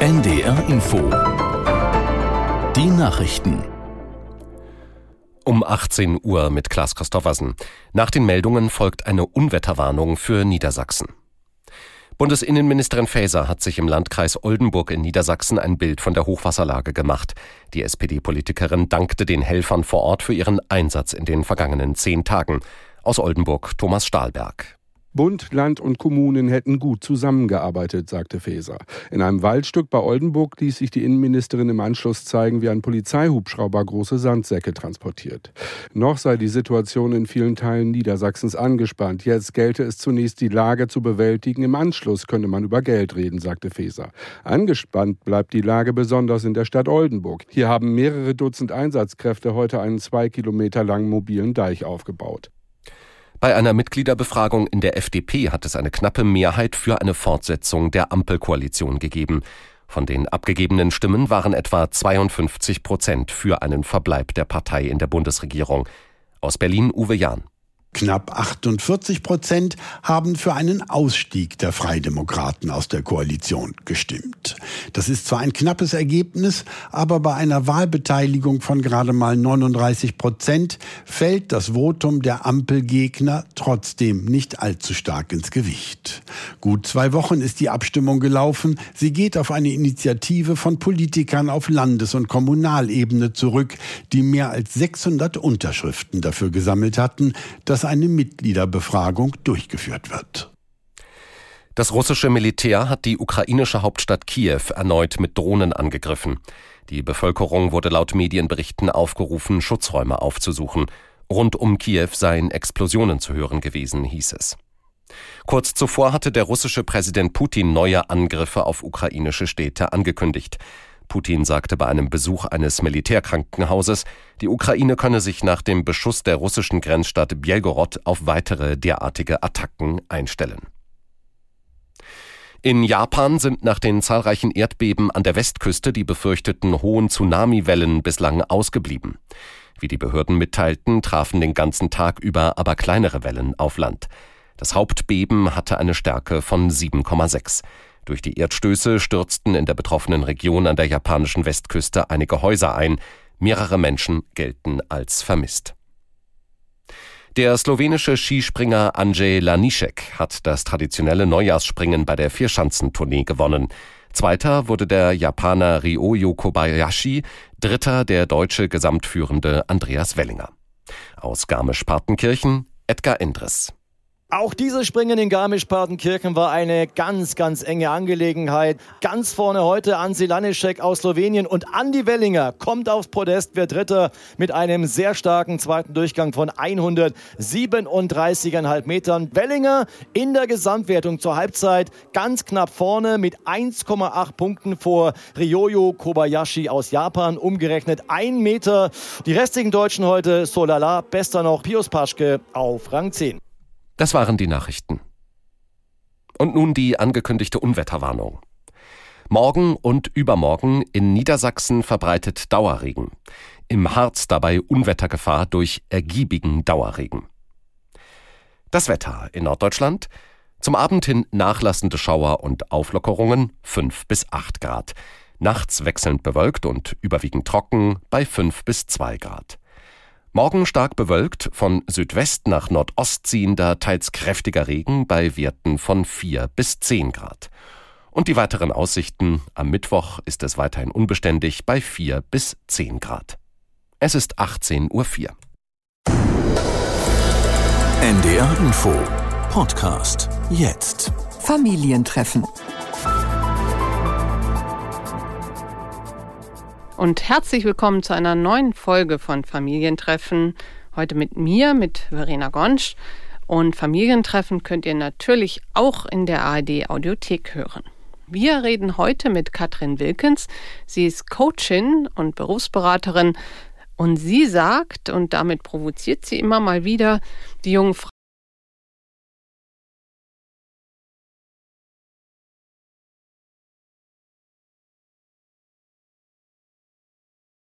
NDR Info. Die Nachrichten. Um 18 Uhr mit Klaas Christoffersen. Nach den Meldungen folgt eine Unwetterwarnung für Niedersachsen. Bundesinnenministerin Faeser hat sich im Landkreis Oldenburg in Niedersachsen ein Bild von der Hochwasserlage gemacht. Die SPD-Politikerin dankte den Helfern vor Ort für ihren Einsatz in den vergangenen zehn Tagen. Aus Oldenburg Thomas Stahlberg. Bund, Land und Kommunen hätten gut zusammengearbeitet, sagte Faeser. In einem Waldstück bei Oldenburg ließ sich die Innenministerin im Anschluss zeigen, wie ein Polizeihubschrauber große Sandsäcke transportiert. Noch sei die Situation in vielen Teilen Niedersachsens angespannt. Jetzt gelte es zunächst, die Lage zu bewältigen. Im Anschluss könne man über Geld reden, sagte Faeser. Angespannt bleibt die Lage besonders in der Stadt Oldenburg. Hier haben mehrere Dutzend Einsatzkräfte heute einen zwei Kilometer langen mobilen Deich aufgebaut. Bei einer Mitgliederbefragung in der FDP hat es eine knappe Mehrheit für eine Fortsetzung der Ampelkoalition gegeben. Von den abgegebenen Stimmen waren etwa 52 Prozent für einen Verbleib der Partei in der Bundesregierung. Aus Berlin Uwe Jahn. Knapp 48 Prozent haben für einen Ausstieg der Freidemokraten aus der Koalition gestimmt. Das ist zwar ein knappes Ergebnis, aber bei einer Wahlbeteiligung von gerade mal 39 Prozent fällt das Votum der Ampelgegner trotzdem nicht allzu stark ins Gewicht. Gut zwei Wochen ist die Abstimmung gelaufen. Sie geht auf eine Initiative von Politikern auf Landes- und Kommunalebene zurück, die mehr als 600 Unterschriften dafür gesammelt hatten, dass eine Mitgliederbefragung durchgeführt wird. Das russische Militär hat die ukrainische Hauptstadt Kiew erneut mit Drohnen angegriffen. Die Bevölkerung wurde laut Medienberichten aufgerufen, Schutzräume aufzusuchen. Rund um Kiew seien Explosionen zu hören gewesen, hieß es. Kurz zuvor hatte der russische Präsident Putin neue Angriffe auf ukrainische Städte angekündigt. Putin sagte bei einem Besuch eines Militärkrankenhauses, die Ukraine könne sich nach dem Beschuss der russischen Grenzstadt Bielgorod auf weitere derartige Attacken einstellen. In Japan sind nach den zahlreichen Erdbeben an der Westküste die befürchteten hohen Tsunamiwellen bislang ausgeblieben. Wie die Behörden mitteilten, trafen den ganzen Tag über aber kleinere Wellen auf Land. Das Hauptbeben hatte eine Stärke von 7,6. Durch die Erdstöße stürzten in der betroffenen Region an der japanischen Westküste einige Häuser ein. Mehrere Menschen gelten als vermisst. Der slowenische Skispringer Andrzej Lanišek hat das traditionelle Neujahrsspringen bei der Vierschanzentournee gewonnen. Zweiter wurde der Japaner Ryoyo Kobayashi, dritter der deutsche Gesamtführende Andreas Wellinger. Aus Garmisch-Partenkirchen Edgar Endres. Auch dieses Springen in Garmisch-Partenkirchen war eine ganz, ganz enge Angelegenheit. Ganz vorne heute Ansi Lanischek aus Slowenien und Andi Wellinger kommt aufs Podest, wird Dritter mit einem sehr starken zweiten Durchgang von 137,5 Metern. Wellinger in der Gesamtwertung zur Halbzeit ganz knapp vorne mit 1,8 Punkten vor Ryoyo Kobayashi aus Japan. Umgerechnet ein Meter. Die restlichen Deutschen heute Solala, bester noch Pius Paschke auf Rang 10. Das waren die Nachrichten. Und nun die angekündigte Unwetterwarnung. Morgen und übermorgen in Niedersachsen verbreitet Dauerregen. Im Harz dabei Unwettergefahr durch ergiebigen Dauerregen. Das Wetter in Norddeutschland. Zum Abend hin nachlassende Schauer und Auflockerungen 5 bis 8 Grad. Nachts wechselnd bewölkt und überwiegend trocken bei 5 bis 2 Grad. Morgen stark bewölkt, von Südwest nach Nordost ziehender, teils kräftiger Regen bei Werten von 4 bis 10 Grad. Und die weiteren Aussichten, am Mittwoch ist es weiterhin unbeständig bei 4 bis 10 Grad. Es ist 18.04 Uhr. NDR Info Podcast jetzt. Familientreffen. Und herzlich willkommen zu einer neuen Folge von Familientreffen. Heute mit mir, mit Verena Gonsch. Und Familientreffen könnt ihr natürlich auch in der ARD Audiothek hören. Wir reden heute mit Katrin Wilkens. Sie ist Coachin und Berufsberaterin. Und sie sagt, und damit provoziert sie immer mal wieder, die jungen